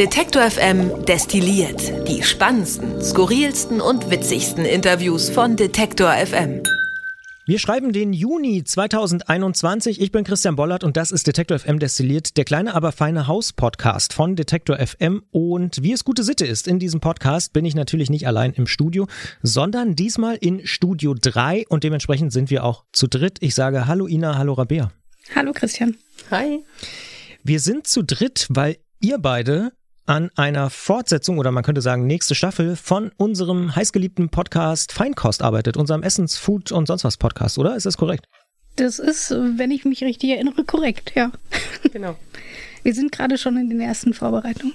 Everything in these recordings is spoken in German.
Detektor FM destilliert die spannendsten, skurrilsten und witzigsten Interviews von Detektor FM. Wir schreiben den Juni 2021. Ich bin Christian Bollert und das ist Detektor FM destilliert, der kleine, aber feine Haus-Podcast von Detektor FM. Und wie es gute Sitte ist, in diesem Podcast bin ich natürlich nicht allein im Studio, sondern diesmal in Studio 3 und dementsprechend sind wir auch zu dritt. Ich sage Hallo Ina, hallo Rabea. Hallo Christian. Hi. Wir sind zu dritt, weil ihr beide an einer Fortsetzung oder man könnte sagen nächste Staffel von unserem heißgeliebten Podcast Feinkost arbeitet, unserem Essens, Food und sonst was Podcast, oder? Ist das korrekt? Das ist, wenn ich mich richtig erinnere, korrekt, ja. Genau. Wir sind gerade schon in den ersten Vorbereitungen.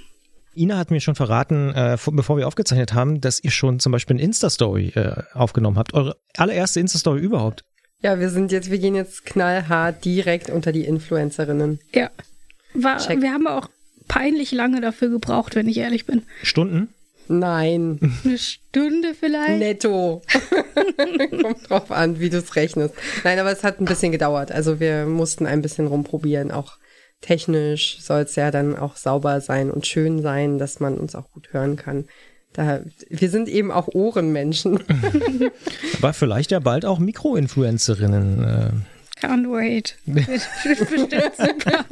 Ina hat mir schon verraten, äh, bevor wir aufgezeichnet haben, dass ihr schon zum Beispiel eine Insta-Story äh, aufgenommen habt. Eure allererste Insta-Story überhaupt. Ja, wir sind jetzt, wir gehen jetzt knallhart direkt unter die Influencerinnen. Ja. War, Check. wir haben auch peinlich lange dafür gebraucht, wenn ich ehrlich bin. Stunden? Nein, Eine Stunde vielleicht? netto. Kommt drauf an, wie du es rechnest. Nein, aber es hat ein bisschen gedauert. Also wir mussten ein bisschen rumprobieren. Auch technisch soll es ja dann auch sauber sein und schön sein, dass man uns auch gut hören kann. Da, wir sind eben auch Ohrenmenschen. Aber vielleicht ja bald auch Mikroinfluencerinnen. Äh, Can't wait. Wird bestimmt super.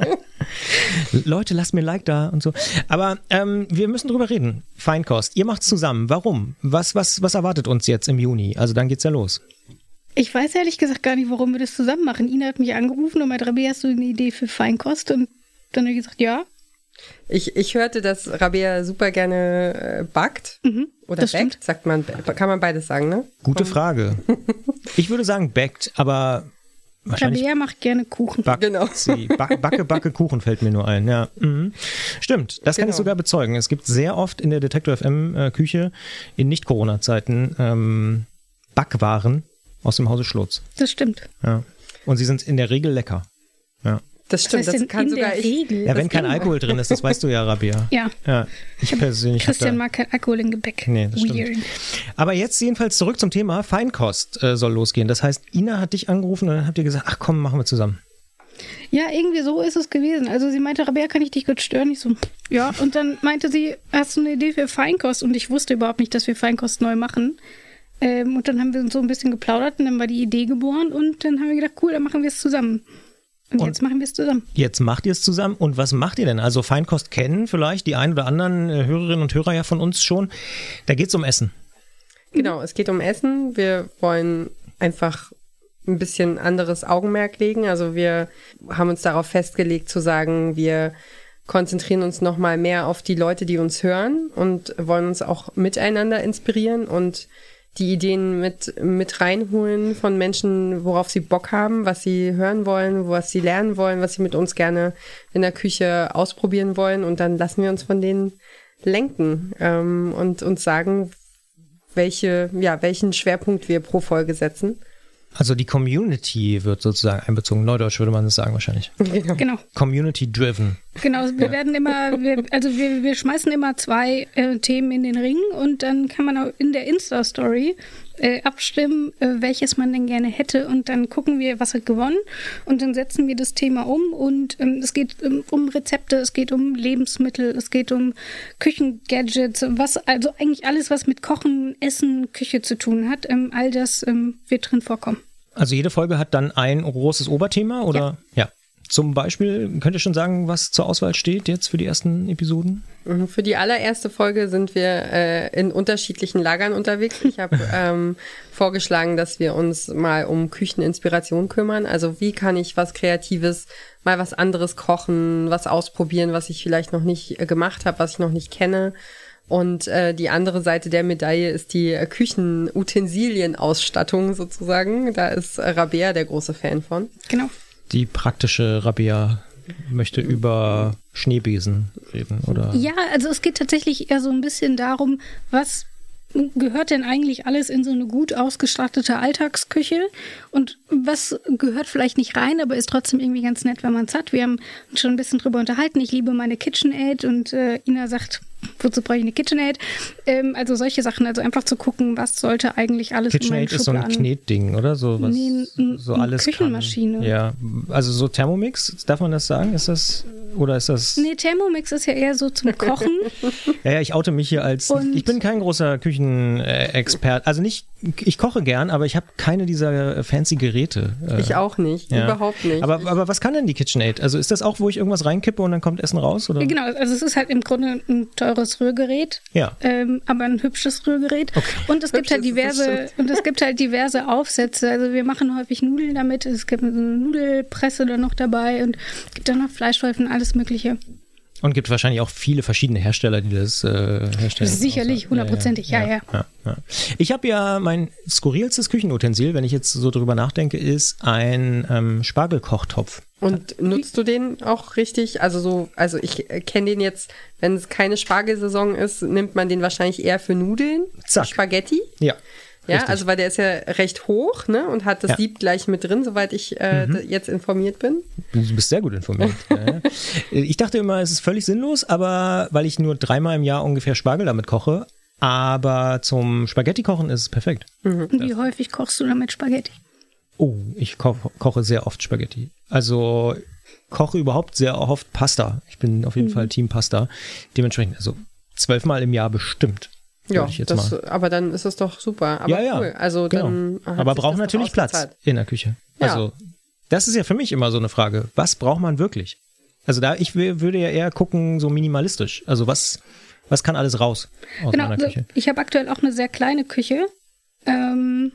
Leute, lasst mir ein Like da und so. Aber ähm, wir müssen drüber reden. Feinkost. Ihr macht's zusammen. Warum? Was, was, was erwartet uns jetzt im Juni? Also dann geht's ja los. Ich weiß ehrlich gesagt gar nicht, warum wir das zusammen machen. Ina hat mich angerufen und meinte, Rabea, hast du eine Idee für Feinkost? Und dann habe ich gesagt, ja. Ich, ich hörte, dass Rabea super gerne äh, backt. Oder das backt, stimmt. sagt man, kann man beides sagen, ne? Gute Frage. Ich würde sagen backt, aber wahrscheinlich Rabea macht gerne Kuchen. backt Genau. sie. Ba Backe, Backe, Kuchen fällt mir nur ein. Ja, mhm. Stimmt, das kann ich Genau. sogar bezeugen. Es gibt sehr oft in der Detektor FM äh, Küche in Nicht-Corona-Zeiten ähm, Backwaren aus dem Hause Schlotz. Das stimmt. Ja. Und sie sind in der Regel lecker. Ja. Das stimmt, das kann in sogar der ich. Regel? Ja, wenn kein Alkohol drin ist, das weißt du ja, Rabia. Ja. Ja, ich persönlich Christian da, mag kein Alkohol in Gebäck. Nee, das stimmt. Aber jetzt jedenfalls zurück zum Thema Feinkost äh, soll losgehen. Das heißt, Ina hat dich angerufen und dann habt ihr gesagt, ach komm, machen wir zusammen. Ja, irgendwie so ist es gewesen. Also sie meinte, Rabea, kann ich dich kurz stören? Ich so, ja. Und dann meinte sie, hast du eine Idee für Feinkost? Und ich wusste überhaupt nicht, dass wir Feinkost neu machen. Ähm, und dann haben wir uns so ein bisschen geplaudert und dann war die Idee geboren und dann haben wir gedacht, cool, dann machen wir es zusammen. Und, Und- jetzt machen wir es zusammen. Jetzt macht ihr es zusammen und was macht ihr denn? Also Feinkost kennen vielleicht die ein oder anderen äh, Hörerinnen und Hörer ja von uns schon. Da geht's um Essen. Genau, es geht um Essen. Wir wollen einfach ein bisschen anderes Augenmerk legen. Also wir haben uns darauf festgelegt zu sagen, wir konzentrieren uns noch mal mehr auf die Leute, die uns hören und wollen uns auch miteinander inspirieren und die Ideen mit, mit reinholen von Menschen, worauf sie Bock haben, was sie hören wollen, was sie lernen wollen, was sie mit uns gerne in der Küche ausprobieren wollen. Und dann lassen wir uns von denen lenken ähm, und uns sagen, welche, ja, welchen Schwerpunkt wir pro Folge setzen. Also die Community wird sozusagen einbezogen. Neudeutsch würde man das sagen wahrscheinlich. Genau. Community driven. Genau, wir werden immer, wir, also wir, wir schmeißen immer zwei äh, Themen in den Ring und dann kann man auch in der Insta-Story äh, abstimmen, äh, welches man denn gerne hätte. Und dann gucken wir, was hat gewonnen. Und dann setzen wir das Thema um. Und ähm, es geht ähm, um Rezepte, es geht um Lebensmittel, es geht um Küchengadgets, was, also eigentlich alles, was mit Kochen, Essen, Küche zu tun hat, ähm, all das ähm, wird drin vorkommen. Also jede Folge hat dann ein großes Oberthema oder? Ja. Zum Beispiel könnt ihr schon sagen, was zur Auswahl steht jetzt für die ersten Episoden? Mhm, Für die allererste Folge sind wir äh, in unterschiedlichen Lagern unterwegs. Ich habe ähm, vorgeschlagen, dass wir uns mal um Kücheninspiration kümmern. Also wie kann ich was Kreatives, mal was anderes kochen, was ausprobieren, was ich vielleicht noch nicht äh, gemacht habe, was ich noch nicht kenne. Und äh, die andere Seite der Medaille ist die äh, Küchenutensilienausstattung sozusagen. Da ist äh, Rabea der große Fan von. Genau. Die praktische Rabia möchte über Schneebesen reden, oder? Ja, also es geht tatsächlich eher so ein bisschen darum, was gehört denn eigentlich alles in so eine gut ausgestattete Alltagsküche und was gehört vielleicht nicht rein, aber ist trotzdem irgendwie ganz nett, wenn man es hat. Wir haben uns schon ein bisschen drüber unterhalten. Ich liebe meine KitchenAid und äh, Ina sagt, wozu brauche ich eine KitchenAid? Ähm, also solche Sachen, also einfach zu gucken, was sollte eigentlich alles KitchenAid in ist so ein Knetding, oder? So, was, nee, so alles Küchenmaschine. Kann. Ja, also so Thermomix, darf man das sagen? Ist das, oder ist das... Nee, Thermomix ist ja eher so zum Kochen. ja, ja, ich oute mich hier als, Und ich bin kein großer Küchenexpert, also nicht, ich koche gern, aber ich habe keine dieser fancy Geräte. Äh, ich auch nicht, ja. überhaupt nicht. Aber, aber was kann denn die KitchenAid? Also ist das auch, wo ich irgendwas reinkippe und dann kommt Essen raus? Oder? Genau, also es ist halt im Grunde ein teures Rührgerät, ja. Ähm, aber ein hübsches Rührgerät. Okay. Und es gibt halt diverse und es gibt halt diverse Aufsätze. Also wir machen häufig Nudeln damit. Es gibt eine Nudelpresse dann noch dabei und es gibt dann noch Fleischwolfen, alles Mögliche. Und gibt wahrscheinlich auch viele verschiedene Hersteller, die das äh, herstellen. Sicherlich, hundertprozentig, ja, ja. ja, ja. Ich habe ja mein skurrilstes Küchenutensil, wenn ich jetzt so drüber nachdenke, ist ein ähm, Spargelkochtopf. Und nutzt du den auch richtig? Also so, also ich kenne den jetzt, wenn es keine Spargelsaison ist, nimmt man den wahrscheinlich eher für Nudeln, Zack. Spaghetti. Ja. Ja, Richtig. also weil der ist ja recht hoch, ne? Und hat das ja. Sieb gleich mit drin, soweit ich äh, mhm. jetzt informiert bin. Du bist sehr gut informiert. ja, ich dachte immer, es ist völlig sinnlos, aber weil ich nur dreimal im Jahr ungefähr Spargel damit koche, aber zum Spaghetti-Kochen ist es perfekt. Mhm. Wie häufig kochst du damit Spaghetti? Oh, ich ko koche sehr oft Spaghetti. Also koche überhaupt sehr oft Pasta. Ich bin auf jeden mhm. Fall Team Pasta. Dementsprechend, also zwölfmal im Jahr bestimmt. Ja, das, aber dann ist es doch super. Aber ja, ja, cool. Also genau. dann aber braucht natürlich Platz in der Küche. Ja. Also das ist ja für mich immer so eine Frage. Was braucht man wirklich? Also da, ich würde ja eher gucken, so minimalistisch. Also was, was kann alles raus aus genau, meiner Küche? ich habe aktuell auch eine sehr kleine Küche. Ähm,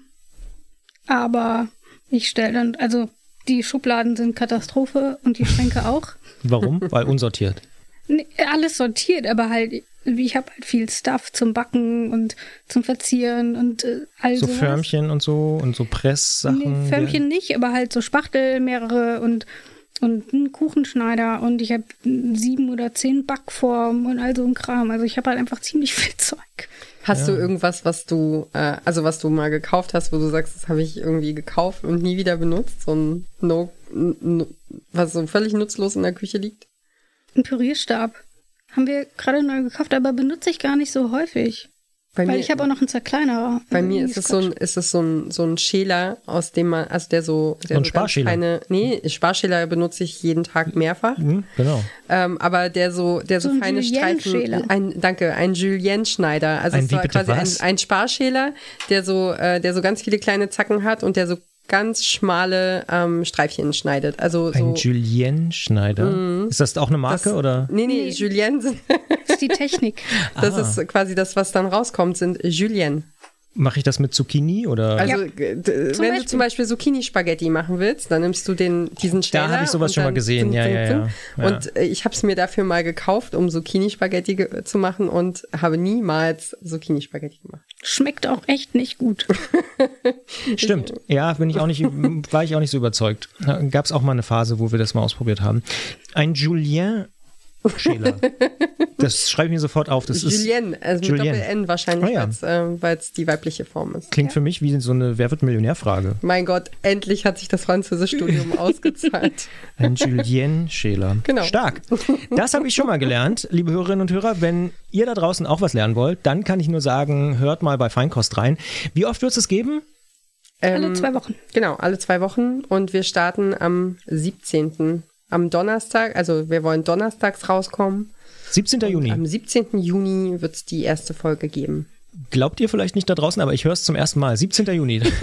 aber ich stelle dann, also die Schubladen sind Katastrophe und die Schränke auch. Warum? Weil unsortiert. Nee, alles sortiert, aber halt ich habe halt viel Stuff zum Backen und zum Verzieren und äh, all So sowas. Förmchen und so und so Presssachen. Nee, Förmchen nicht, aber halt so Spachtel, mehrere und und einen Kuchenschneider und ich habe sieben oder zehn Backformen und all so ein Kram. Also ich habe halt einfach ziemlich viel Zeug. Hast ja. du irgendwas, was du, äh, also was du mal gekauft hast, wo du sagst, das habe ich irgendwie gekauft und nie wieder benutzt? So ein No, no was so völlig nutzlos in der Küche liegt? Ein Pürierstab. Haben wir gerade neu gekauft, aber benutze ich gar nicht so häufig. Bei Weil mir, ich habe auch noch einen Zerkleinerer. Bei mir ist es, so ein, ist es so ein, so ein Schäler, aus dem man, also der so. Der so ein Sparschäler. Keine, nee, Sparschäler benutze ich jeden Tag mehrfach. Mhm, genau. Ähm, aber der so, der so, so feine Streifen. Ein, danke, ein Julien-Schneider. Also ein, es war quasi ein, ein, Sparschäler, der so, äh, der so ganz viele kleine Zacken hat und der so ganz schmale ähm, Streifchen schneidet. Also Ein so, Julien-Schneider? Mm, ist das auch eine Marke das, oder? Nee, nee, nee. Julien sind. das ist die Technik. das ah. ist quasi das, was dann rauskommt, sind Julien. Mache ich das mit Zucchini oder? Also ja. wenn Beispiel. du zum Beispiel Zucchini-Spaghetti machen willst, dann nimmst du den diesen Steller. Da habe ich sowas schon mal gesehen, ja, ja, ja, ja. Und äh, ich habe es mir dafür mal gekauft, um Zucchini-Spaghetti zu machen und habe niemals Zucchini-Spaghetti gemacht. Schmeckt auch echt nicht gut. Stimmt. Ja, bin ich auch nicht, war ich auch nicht so überzeugt. Gab es auch mal eine Phase, wo wir das mal ausprobiert haben. Ein Julien Schäler. Das schreibe ich mir sofort auf. Das Julien, also mit Doppel-N wahrscheinlich, ah, ja. weil es äh, die weibliche Form ist. Klingt ja. für mich wie so eine Wer wird Millionär-Frage. Mein Gott, endlich hat sich das Französischstudium ausgezahlt. Ein Julien-Schäler. Genau. Stark. Das habe ich schon mal gelernt, liebe Hörerinnen und Hörer. Wenn ihr da draußen auch was lernen wollt, dann kann ich nur sagen, hört mal bei Feinkost rein. Wie oft wird es es geben? alle ähm, zwei Wochen. Genau, alle zwei Wochen. Und wir starten am 17 am Donnerstag, also wir wollen donnerstags rauskommen. 17. Juni. Am 17. Juni wird es die erste Folge geben. Glaubt ihr vielleicht nicht da draußen, aber ich höre es zum ersten Mal. 17. Juni.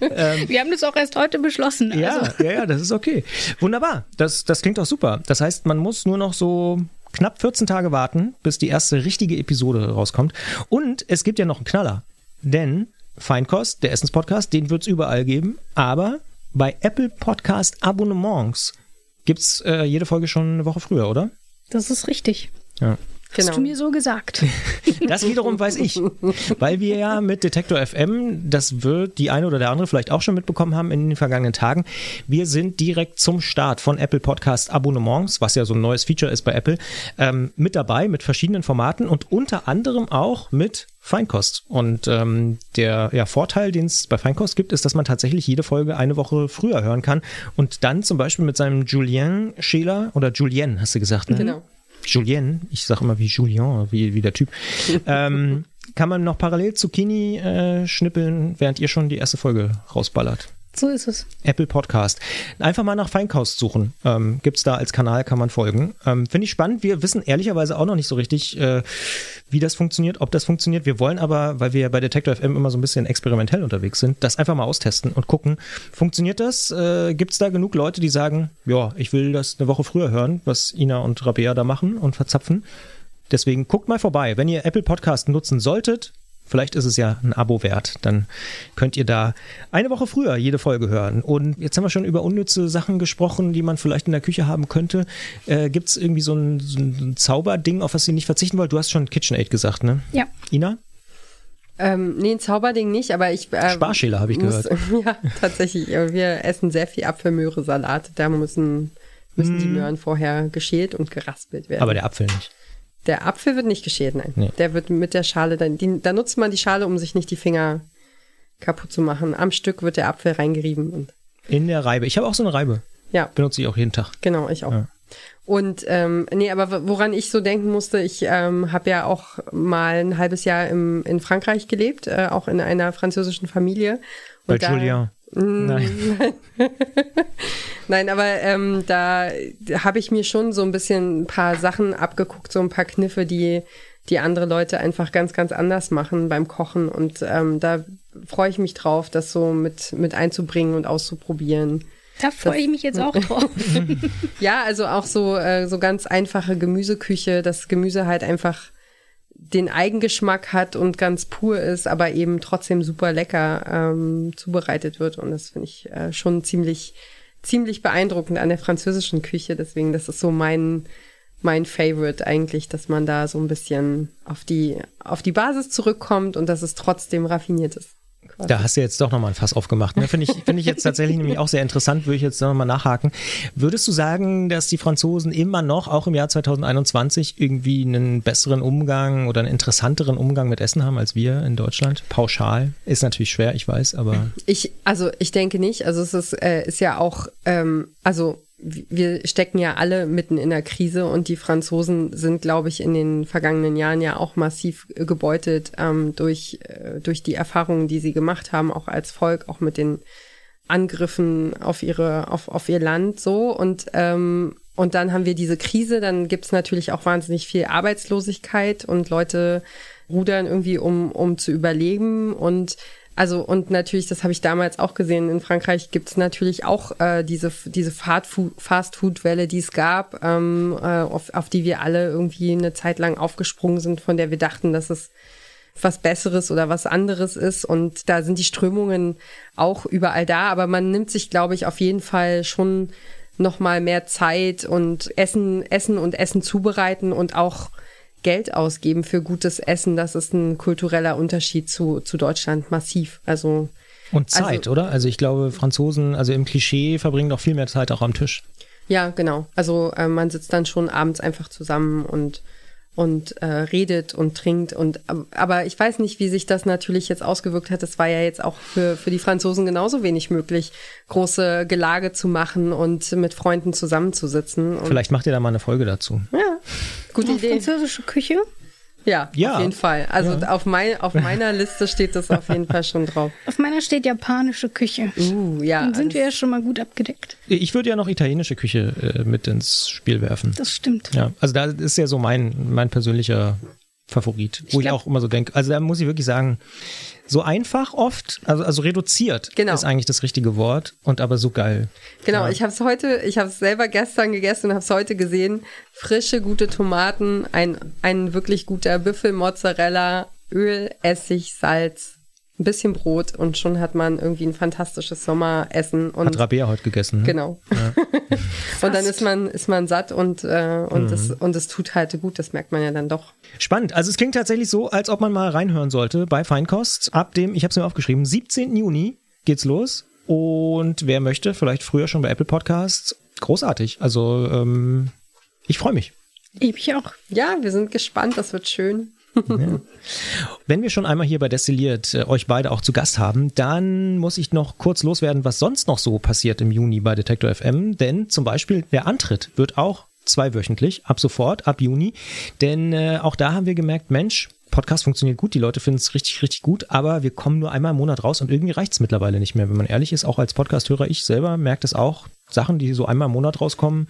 ähm, wir haben das auch erst heute beschlossen. Also. Ja, ja, ja, das ist okay. Wunderbar. Das, das klingt auch super. Das heißt, man muss nur noch so knapp 14 Tage warten, bis die erste richtige Episode rauskommt. Und es gibt ja noch einen Knaller. Denn Feinkost, der Essenspodcast, den wird es überall geben. Aber bei Apple Podcast Abonnements gibt es äh, jede Folge schon eine Woche früher, oder? Das ist richtig. Ja. Genau. Hast du mir so gesagt. Das wiederum weiß ich, weil wir ja mit Detektor FM, das wird die eine oder der andere vielleicht auch schon mitbekommen haben in den vergangenen Tagen, wir sind direkt zum Start von Apple Podcast Abonnements, was ja so ein neues Feature ist bei Apple, ähm, mit dabei mit verschiedenen Formaten und unter anderem auch mit Feinkost. Und ähm, der ja, Vorteil, den es bei Feinkost gibt, ist, dass man tatsächlich jede Folge eine Woche früher hören kann und dann zum Beispiel mit seinem Julien Schäler oder Julien, hast du gesagt, ne? Genau Julien, ich sage immer wie Julien, wie, wie der Typ, ähm, kann man noch parallel Zucchini äh, schnippeln, während ihr schon die erste Folge rausballert. So ist es. Apple Podcast. Einfach mal nach Feinkost suchen. Ähm, Gibt es da als Kanal, kann man folgen. Ähm, Finde ich spannend. Wir wissen ehrlicherweise auch noch nicht so richtig, äh, wie das funktioniert, ob das funktioniert. Wir wollen aber, weil wir bei Detector FM immer so ein bisschen experimentell unterwegs sind, das einfach mal austesten und gucken, funktioniert das? Äh, Gibt es da genug Leute, die sagen, ja, ich will das eine Woche früher hören, was Ina und Rabea da machen und verzapfen? Deswegen guckt mal vorbei. Wenn ihr Apple Podcast nutzen solltet, Vielleicht ist es ja ein Abo wert. Dann könnt ihr da eine Woche früher jede Folge hören. Und jetzt haben wir schon über unnütze Sachen gesprochen, die man vielleicht in der Küche haben könnte. Äh, Gibt es irgendwie so ein, so ein Zauberding, auf das ihr nicht verzichten wollt? Du hast schon KitchenAid gesagt, ne? Ja. Ina? Ähm, nee, ein Zauberding nicht, aber ich. Äh, Sparschäler habe ich muss, gehört. Ja, tatsächlich. Wir essen sehr viel Apfelmöhre-Salat. Da müssen, müssen die Möhren vorher geschält und geraspelt werden. Aber der Apfel nicht. Der Apfel wird nicht geschält, nein. Nee. Der wird mit der Schale, dann, die, da nutzt man die Schale, um sich nicht die Finger kaputt zu machen. Am Stück wird der Apfel reingerieben und In der Reibe. Ich habe auch so eine Reibe. ja, Benutze ich auch jeden Tag. genau, ich auch. Ja. Und ähm, nee, aber woran ich so denken musste, ich ähm, habe ja auch mal ein halbes Jahr im, in Frankreich gelebt, äh, auch in einer französischen Familie. Bei Und da- Julien. Nein. Nein, aber ähm, da habe ich mir schon so ein bisschen ein paar Sachen abgeguckt, so ein paar Kniffe, die, die andere Leute einfach ganz, ganz anders machen beim Kochen. Und ähm, da freue ich mich drauf, das so mit, mit einzubringen und auszuprobieren. Da freue ich mich jetzt auch drauf. Ja, also auch so, äh, so ganz einfache Gemüseküche, das Gemüse halt einfach den Eigengeschmack hat und ganz pur ist, aber eben trotzdem super lecker ähm, zubereitet wird. Und das finde ich äh, schon ziemlich, ziemlich beeindruckend an der französischen Küche. Deswegen, das ist so mein, mein Favorite eigentlich, dass man da so ein bisschen auf die, auf die Basis zurückkommt und dass es trotzdem raffiniert ist. Da hast du jetzt doch nochmal ein Fass aufgemacht. Ne? Finde ich, finde ich jetzt tatsächlich nämlich auch sehr interessant, würde ich jetzt nochmal nachhaken. Würdest du sagen, dass die Franzosen immer noch, auch im Jahr 2021, irgendwie einen besseren Umgang oder einen interessanteren Umgang mit Essen haben als wir in Deutschland? Pauschal. Ist natürlich schwer, ich weiß, aber Ich, also ich denke nicht. Also es ist, äh, ist ja auch, ähm, also wir stecken ja alle mitten in der Krise und die Franzosen sind, glaube ich, in den vergangenen Jahren ja auch massiv gebeutelt ähm, durch, äh, durch die Erfahrungen, die sie gemacht haben, auch als Volk, auch mit den Angriffen auf ihre, auf, auf ihr Land so und ähm, und dann haben wir diese Krise, dann gibt's natürlich auch wahnsinnig viel Arbeitslosigkeit und Leute rudern irgendwie, um, um zu überleben. Und also, und natürlich, das habe ich damals auch gesehen, in Frankreich gibt's natürlich auch äh, diese, diese Fast-Food-Welle, die es gab, ähm, äh, auf, auf die wir alle irgendwie eine Zeit lang aufgesprungen sind, von der wir dachten, dass es was Besseres oder was anderes ist. Und da sind die Strömungen auch überall da. Aber man nimmt sich, glaube ich, auf jeden Fall schon noch mal mehr Zeit und Essen, Essen und Essen zubereiten und auch Geld ausgeben für gutes Essen. Das ist ein kultureller Unterschied zu, zu Deutschland massiv. Also und Zeit, Also- oder? Also ich glaube, Franzosen, also im Klischee verbringen doch viel mehr Zeit auch am Tisch. Ja, genau. Also äh, man sitzt dann schon abends einfach zusammen und und äh, redet und trinkt und ähm, aber ich weiß nicht, wie sich das natürlich jetzt ausgewirkt hat. Es war ja jetzt auch für für die Franzosen genauso wenig möglich, große Gelage zu machen und mit Freunden zusammenzusitzen. Vielleicht macht ihr da mal eine Folge dazu. ja, gute Idee. französische Küche. Ja, Ja. auf jeden Fall. Also Ja. auf mein auf meiner Liste steht das auf jeden Fall schon drauf. Auf meiner steht japanische Küche. Uh, ja. Dann sind wir ja schon mal gut abgedeckt. Ich würde ja noch italienische Küche äh, mit ins Spiel werfen. Das stimmt. Ja, also da ist ja so mein, mein persönlicher Favorit, wo ich, glaub- auch immer so denke. Also da muss ich wirklich sagen, so einfach oft, also, also reduziert Genau. ist eigentlich das richtige Wort und aber so geil. Genau, Ja. ich habe es heute, ich habe es selber gestern gegessen und habe es heute gesehen. Frische, gute Tomaten, ein, ein wirklich guter Büffel, Mozzarella, Öl, Essig, Salz, ein bisschen Brot und schon hat man irgendwie ein fantastisches Sommeressen und Hat Rabea heute gegessen. Ne? genau. und dann ist man ist man satt und äh, und es und es tut halt gut. Das merkt man ja dann doch. Spannend. Also es klingt tatsächlich so, als ob man mal reinhören sollte bei Feinkost. Ab dem, ich habe es mir aufgeschrieben, 17. Juni geht's los. Und wer möchte, vielleicht früher schon bei Apple Podcasts. Großartig. Also ähm, ich freue mich. Ich auch. Ja, wir sind gespannt. Das wird schön. Wenn wir schon einmal hier bei Destilliert äh, euch beide auch zu Gast haben, dann muss ich noch kurz loswerden, was sonst noch so passiert im Juni bei Detektor FM. Denn zum Beispiel der Antritt wird auch zweiwöchentlich, ab sofort, ab Juni. Denn äh, auch da haben wir gemerkt, Mensch, Podcast funktioniert gut, die Leute finden es richtig, richtig gut, aber wir kommen nur einmal im Monat raus und irgendwie reicht es mittlerweile nicht mehr. Wenn man ehrlich ist, auch als Podcasthörer, ich selber merke das auch. Sachen, die so einmal im Monat rauskommen,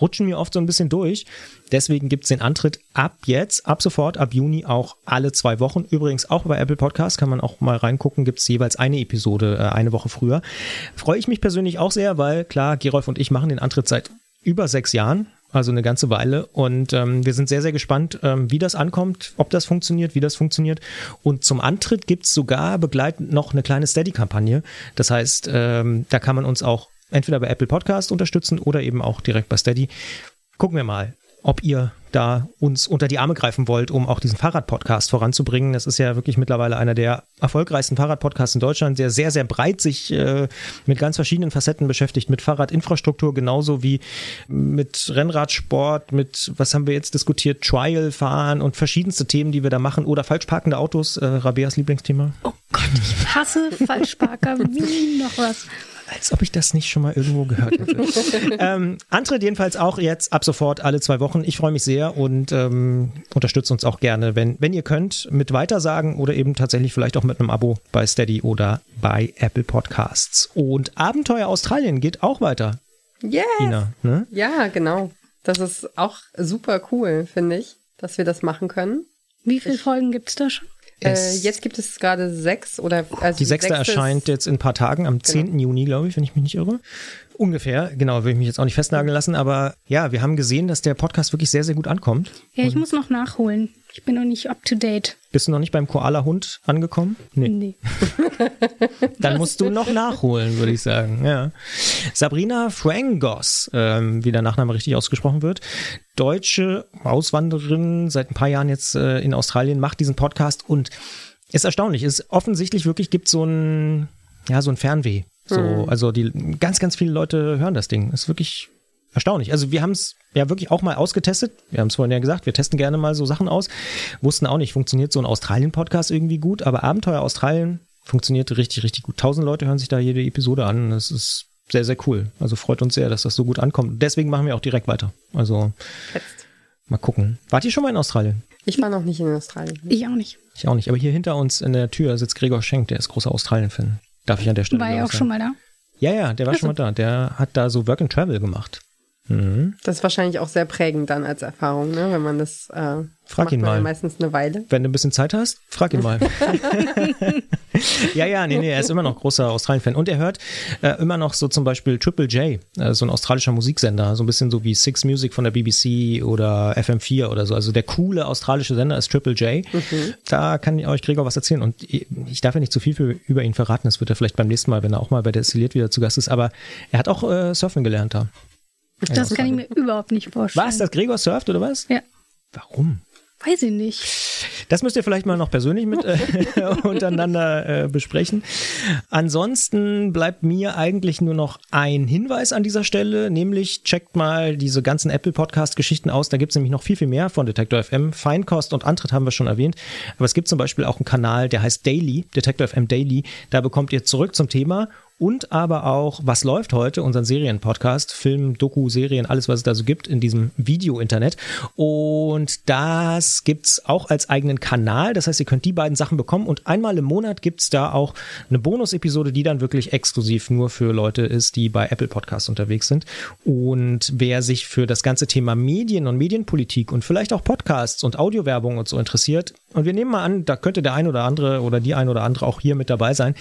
rutschen mir oft so ein bisschen durch. Deswegen gibt es den Antritt ab jetzt, ab sofort, ab Juni auch alle zwei Wochen. Übrigens auch bei Apple Podcast kann man auch mal reingucken, gibt es jeweils eine Episode äh, eine Woche früher. Freue ich mich persönlich auch sehr, weil klar, Gerolf und ich machen den Antritt seit über sechs Jahren also eine ganze Weile. Und ähm, wir sind sehr, sehr gespannt, ähm, wie das ankommt, ob das funktioniert, wie das funktioniert. Und zum Antritt gibt's sogar begleitend noch eine kleine Steady-Kampagne. Das heißt, ähm, da kann man uns auch entweder bei Apple Podcast unterstützen oder eben auch direkt bei Steady. Gucken wir mal, ob ihr da uns unter die Arme greifen wollt, um auch diesen Fahrradpodcast voranzubringen. Das ist ja wirklich mittlerweile einer der erfolgreichsten Fahrradpodcasts in Deutschland, der sehr, sehr breit sich äh, mit ganz verschiedenen Facetten beschäftigt, mit Fahrradinfrastruktur genauso wie mit Rennradsport, mit, was haben wir jetzt diskutiert, Trial fahren und verschiedenste Themen, die wir da machen oder falsch parkende Autos, äh, Rabeas Lieblingsthema. Oh Gott, ich hasse Falschparker wie noch was als ob ich das nicht schon mal irgendwo gehört hätte. ähm, Antritt jedenfalls auch jetzt ab sofort alle zwei Wochen. Ich freue mich sehr und ähm, unterstützt uns auch gerne, wenn, wenn ihr könnt, mit Weitersagen oder eben tatsächlich vielleicht auch mit einem Abo bei Steady oder bei Apple Podcasts. Und Abenteuer Australien geht auch weiter. Yes. Ina, ne? Ja, genau. Das ist auch super cool, finde ich, dass wir das machen können. Wie viele Folgen gibt es da schon? Äh, jetzt gibt es gerade sechs oder also die sechste erscheint jetzt in ein paar Tagen am 10. Genau. Juni, glaube ich, wenn ich mich nicht irre. Ungefähr, genau, will ich mich jetzt auch nicht festnageln lassen, aber ja, wir haben gesehen, dass der Podcast wirklich sehr, sehr gut ankommt. Ja, ich muss noch nachholen. Ich bin noch nicht up to date. Bist du noch nicht beim Koala-Hund angekommen? Nee. nee. Dann musst du noch nachholen, würde ich sagen. Ja. Sabrina Frangos, ähm, wie der Nachname richtig ausgesprochen wird, deutsche Auswanderin, seit ein paar Jahren jetzt äh, in Australien, macht diesen Podcast und ist erstaunlich. Ist offensichtlich wirklich gibt so ein ja so ein Fernweh. So, mhm. also die ganz ganz viele Leute hören das Ding. Ist wirklich erstaunlich. Also wir haben es ja wirklich auch mal ausgetestet. Wir haben es vorhin ja gesagt, wir testen gerne mal so Sachen aus. Wussten auch nicht, funktioniert so ein Australien-Podcast irgendwie gut, aber Abenteuer Australien funktioniert richtig, richtig gut. Tausend Leute hören sich da jede Episode an. Das ist sehr, sehr cool. Also freut uns sehr, dass das so gut ankommt. Deswegen machen wir auch direkt weiter. Also Jetzt. mal gucken. Wart ihr schon mal in Australien? Ich war noch nicht in Australien. Ich auch nicht. Ich auch nicht. Aber hier hinter uns in der Tür sitzt Gregor Schenk, der ist großer Australien-Fan. Darf ich an der Stelle War er auch schon mal da? Ja, ja, der war also. schon mal da. Der hat da so Work and Travel gemacht. Mhm. Das ist wahrscheinlich auch sehr prägend dann als Erfahrung, ne? wenn man das äh, frag ihn mal. meistens eine Weile. Wenn du ein bisschen Zeit hast, frag ihn mal. ja, ja, nee, nee, er ist immer noch großer Australien-Fan. Und er hört äh, immer noch so zum Beispiel Triple J, äh, so ein australischer Musiksender, so ein bisschen so wie Six Music von der BBC oder FM4 oder so. Also der coole australische Sender ist Triple J. Mhm. Da kann ich euch Gregor was erzählen. Und ich darf ja nicht zu viel für, über ihn verraten. Das wird er vielleicht beim nächsten Mal, wenn er auch mal bei der Destilliert wieder zu Gast ist. Aber er hat auch äh, Surfen gelernt da. Das kann ich mir überhaupt nicht vorstellen. Was, dass Gregor surft oder was? Ja. Warum? Weiß ich nicht. Das müsst ihr vielleicht mal noch persönlich mit äh, untereinander äh, besprechen. Ansonsten bleibt mir eigentlich nur noch ein Hinweis an dieser Stelle, nämlich checkt mal diese ganzen Apple Podcast Geschichten aus. Da gibt es nämlich noch viel, viel mehr von Detektor FM. Feinkost und Antritt haben wir schon erwähnt. Aber es gibt zum Beispiel auch einen Kanal, der heißt Daily, Detektor FM Daily. Da bekommt ihr zurück zum Thema und aber auch Was läuft heute, unseren Serienpodcast, Film, Doku, Serien, alles, was es da so gibt in diesem Video-Internet. Und das gibt's auch als eigenen Kanal. Das heißt, ihr könnt die beiden Sachen bekommen und einmal im Monat gibt's da auch eine Bonus-Episode, die dann wirklich exklusiv nur für Leute ist, die bei Apple Podcasts unterwegs sind. Und wer sich für das ganze Thema Medien und Medienpolitik und vielleicht auch Podcasts und Audiowerbung und so interessiert, und wir nehmen mal an, da könnte der ein oder andere oder die ein oder andere auch hier mit dabei sein,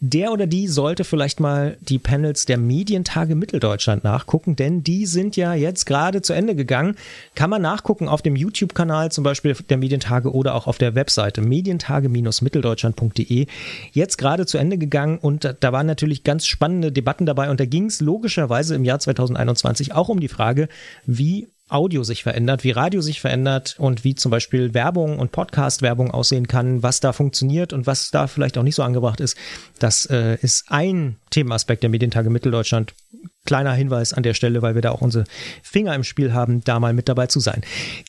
der oder die sollte vielleicht mal die Panels der Medientage Mitteldeutschland nachgucken, denn die sind ja jetzt gerade zu Ende gegangen. Kann man nachgucken auf dem YouTube-Kanal zum Beispiel der Medientage oder auch auf der Webseite medientage-mitteldeutschland.de. Jetzt gerade zu Ende gegangen und da waren natürlich ganz spannende Debatten dabei und da ging es logischerweise im Jahr 2021 auch um die Frage, wie Audio sich verändert, wie Radio sich verändert und wie zum Beispiel Werbung und Podcast-Werbung aussehen kann, was da funktioniert und was da vielleicht auch nicht so angebracht ist. Das äh, ist ein Themenaspekt der Medientage Mitteldeutschland. Kleiner Hinweis an der Stelle, weil wir da auch unsere Finger im Spiel haben, da mal mit dabei zu sein.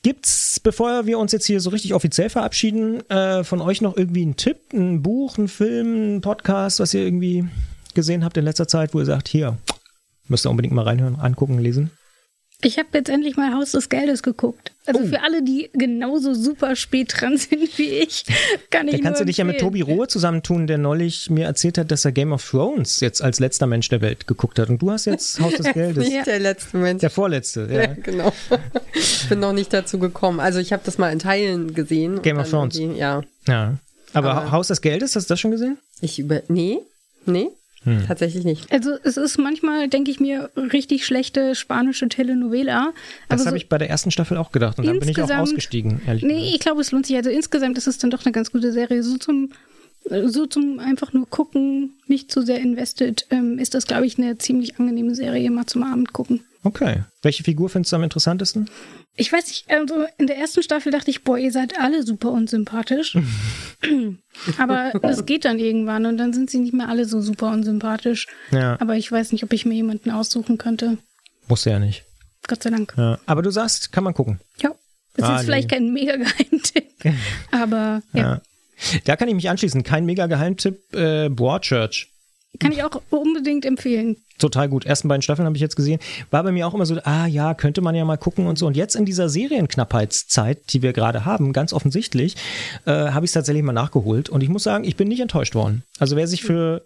Gibt's, bevor wir uns jetzt hier so richtig offiziell verabschieden, äh, von euch noch irgendwie einen Tipp, ein Buch, ein Film, ein Podcast, was ihr irgendwie gesehen habt in letzter Zeit, wo ihr sagt, hier, müsst ihr unbedingt mal reinhören, angucken, lesen? Ich habe jetzt endlich mal Haus des Geldes geguckt. Also Oh. für alle, die genauso super spät dran sind wie ich, kann ich Da kannst nur du dich ja mit. Tobi Rohe zusammentun, der neulich mir erzählt hat, dass er Game of Thrones jetzt als letzter Mensch der Welt geguckt hat. Und du hast jetzt Haus des Geldes. Nicht der letzte Mensch. Der vorletzte, Ja, ja. genau. Ich bin noch nicht dazu gekommen. Also ich habe das mal in Teilen gesehen. Game of Thrones. Ja. ja. Aber, Aber- Haus des Geldes, hast du das schon gesehen? Ich über. Nee, nee, Hm. tatsächlich nicht. Also es ist manchmal, denke ich mir, richtig schlechte spanische Telenovela. Das habe so, ich bei der ersten Staffel auch gedacht. Und dann bin ich auch ausgestiegen, ehrlich Nee, gesagt. ich glaube, es lohnt sich. Also insgesamt ist es dann doch eine ganz gute Serie. So zum, so zum einfach nur gucken, nicht zu sehr invested, ähm, ist das, glaube ich, eine ziemlich angenehme Serie, mal zum Abend gucken. Okay. Welche Figur findest du am interessantesten? Ich weiß nicht, also in der ersten Staffel dachte ich, boah, ihr seid alle super unsympathisch. Aber es geht dann irgendwann und dann sind sie nicht mehr alle so super unsympathisch. Ja, Aber ich weiß nicht, ob ich mir jemanden aussuchen könnte. musste ja nicht. Gott sei Dank. Ja. Aber du sagst, kann man gucken. Ja. Ist Ah, jetzt nee. vielleicht kein mega Geheimtipp. Aber ja, Ja. Da kann ich mich anschließen. Kein mega Geheimtipp. Äh, Broadchurch. Kann ich auch unbedingt empfehlen. Total gut. Ersten beiden Staffeln habe ich jetzt gesehen. War bei mir auch immer so, ah ja, könnte man ja mal gucken und so. Und jetzt in dieser Serienknappheitszeit, die wir gerade haben, ganz offensichtlich, äh, habe ich es tatsächlich mal nachgeholt. Und ich muss sagen, ich bin nicht enttäuscht worden. Also wer sich für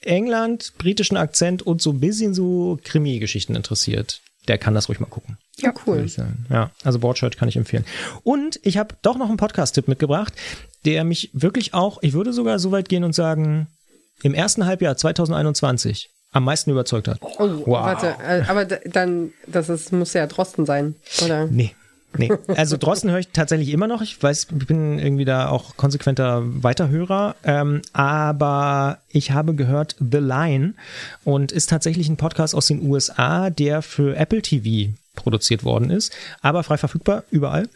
England, britischen Akzent und so ein bisschen so Krimi-Geschichten interessiert, der kann das ruhig mal gucken. Ja, cool. Ja, also Broadchurch kann ich empfehlen. Und ich habe doch noch einen Podcast-Tipp mitgebracht, der mich wirklich auch, ich würde sogar so weit gehen und sagen, im ersten Halbjahr 2021 am meisten überzeugt hat. Oh, Wow. warte, äh, aber dann, das ist, muss ja Drosten sein, oder? Nee. Nee, also Drosten höre ich tatsächlich immer noch. Ich weiß, ich bin irgendwie da auch konsequenter Weiterhörer. Ähm, aber ich habe gehört The Line und ist tatsächlich ein Podcast aus den USA, der für Apple TV produziert worden ist, aber frei verfügbar überall.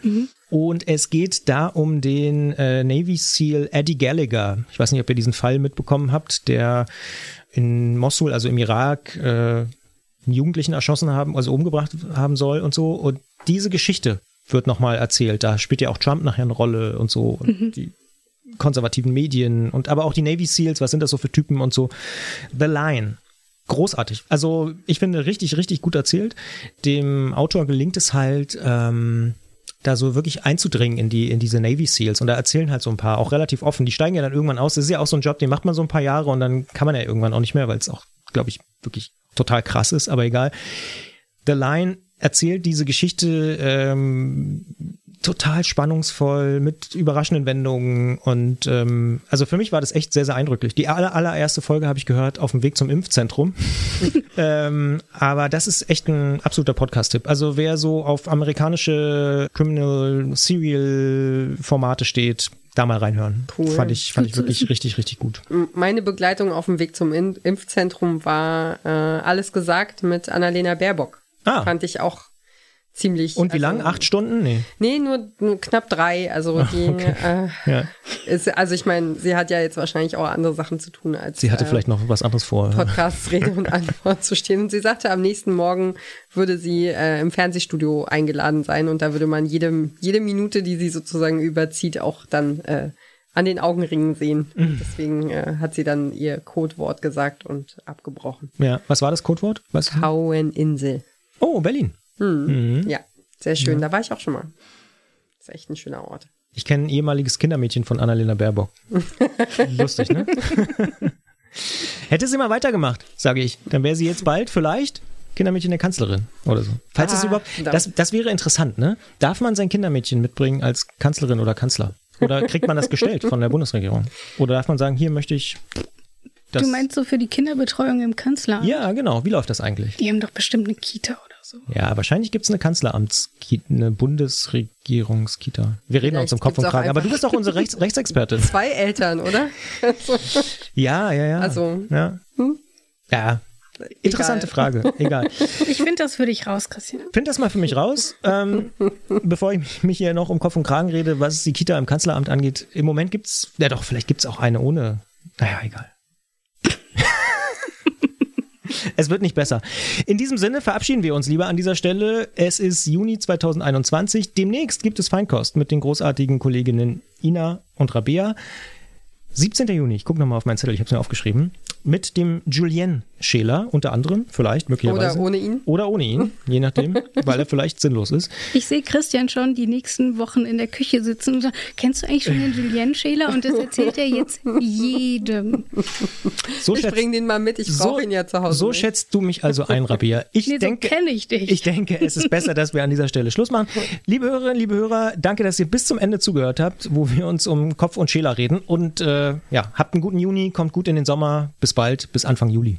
Und es geht da um den äh, Navy SEAL Eddie Gallagher. Ich weiß nicht, ob ihr diesen Fall mitbekommen habt, der in Mosul, also im Irak, äh, einen Jugendlichen erschossen haben, also umgebracht haben soll und so. Und diese Geschichte wird nochmal erzählt. Da spielt ja auch Trump nachher eine Rolle und so. Und die konservativen Medien und aber auch die Navy SEALs, was sind das so für Typen und so. The Line. Großartig. Also ich finde richtig, richtig gut erzählt. Dem Autor gelingt es halt, ähm, da so wirklich einzudringen in die in diese Navy Seals und da erzählen halt so ein paar auch relativ offen. Die steigen ja dann irgendwann aus. Das ist ja auch so ein Job, den macht man so ein paar Jahre und dann kann man ja irgendwann auch nicht mehr, weil es auch, glaube ich, wirklich total krass ist. Aber egal. The Line erzählt diese Geschichte ähm, total spannungsvoll mit überraschenden Wendungen und ähm, also für mich war das echt sehr sehr eindrücklich. Die aller, allererste Folge habe ich gehört auf dem Weg zum Impfzentrum. ähm, aber das ist echt ein absoluter Podcast-Tipp. Also wer so auf amerikanische Criminal Serial Formate steht, da mal reinhören. Cool. Fand ich fand ich wirklich richtig richtig gut. Meine Begleitung auf dem Weg zum In Impfzentrum war äh, alles gesagt mit Annalena Baerbock. Ah. Fand ich auch ziemlich. Und wie also, lang? Acht Stunden? Nee. Nee, nur, nur knapp drei. Also die äh, Ja. ist, also ich meine, sie hat ja jetzt wahrscheinlich auch andere Sachen zu tun, als Sie hatte äh, vielleicht noch was anderes vor. Podcasts Rede und Antwort zu stehen. Und sie sagte, am nächsten Morgen würde sie äh, im Fernsehstudio eingeladen sein und da würde man jede, jede Minute, die sie sozusagen überzieht, auch dann äh, an den Augenringen sehen. Deswegen äh, hat sie dann ihr Codewort gesagt und abgebrochen. Ja. Was war das Codewort? Was? Haueninsel. Oh, Berlin. Ja, sehr schön. Da war ich auch schon mal. ist echt ein schöner Ort. Ich kenne ein ehemaliges Kindermädchen von Annalena Baerbock. Lustig, ne? Hätte sie mal weitergemacht, sage ich. Dann wäre sie jetzt bald vielleicht Kindermädchen der Kanzlerin oder so. Falls es Ah, überhaupt. da- Das, das wäre interessant, ne? Darf man sein Kindermädchen mitbringen als Kanzlerin oder Kanzler? Oder kriegt man das gestellt von der Bundesregierung? Oder darf man sagen, hier möchte ich. Das, du meinst so für die Kinderbetreuung im Kanzleramt? Ja, genau. Wie läuft das eigentlich? Die haben doch bestimmt eine Kita oder so. Ja, wahrscheinlich gibt es eine Kanzleramts, eine Bundesregierungskita. Wir reden uns Vielleicht um Kopf und Kragen. Aber du bist doch unsere Rechts Rechtsexpertin. Zwei Eltern, oder? Ja, ja, ja. Also, Ja. Ja. Interessante Frage. Egal. Ich finde das für dich raus, Christian. Find das mal für mich raus, ähm, bevor ich mich hier noch um Kopf und Kragen rede, was die Kita im Kanzleramt angeht. Im Moment gibt's, ja doch, vielleicht gibt's auch eine ohne. Naja, egal. Es wird nicht besser. In diesem Sinne verabschieden wir uns lieber an dieser Stelle. Es ist Juni 2021. Demnächst gibt es Feinkost mit den großartigen Kolleginnen Ina und Rabea. 17. Juni, ich gucke nochmal auf meinen Zettel, ich habe es mir aufgeschrieben, mit dem Julien Scheler unter anderem, vielleicht, möglicherweise. Oder ohne ihn. Oder ohne ihn, je nachdem, weil er vielleicht sinnlos ist. Ich sehe Christian schon die nächsten Wochen in der Küche sitzen und sagen, kennst du eigentlich schon den Julien Scheler? Und das erzählt er jetzt jedem. So ich schätzt- bringe den mal mit, ich brauche so, ihn ja zu Hause. So nicht. schätzt du mich also ein, Rabia. Ich Nee, so denke, kenne ich dich. Ich denke, es ist besser, dass wir an dieser Stelle Schluss machen. Liebe Hörerinnen, liebe Hörer, danke, dass ihr bis zum Ende zugehört habt, wo wir uns um Kopf und Schäler reden. Und äh, ja, habt einen guten Juni, kommt gut in den Sommer. Bis bald, bis Anfang Juli.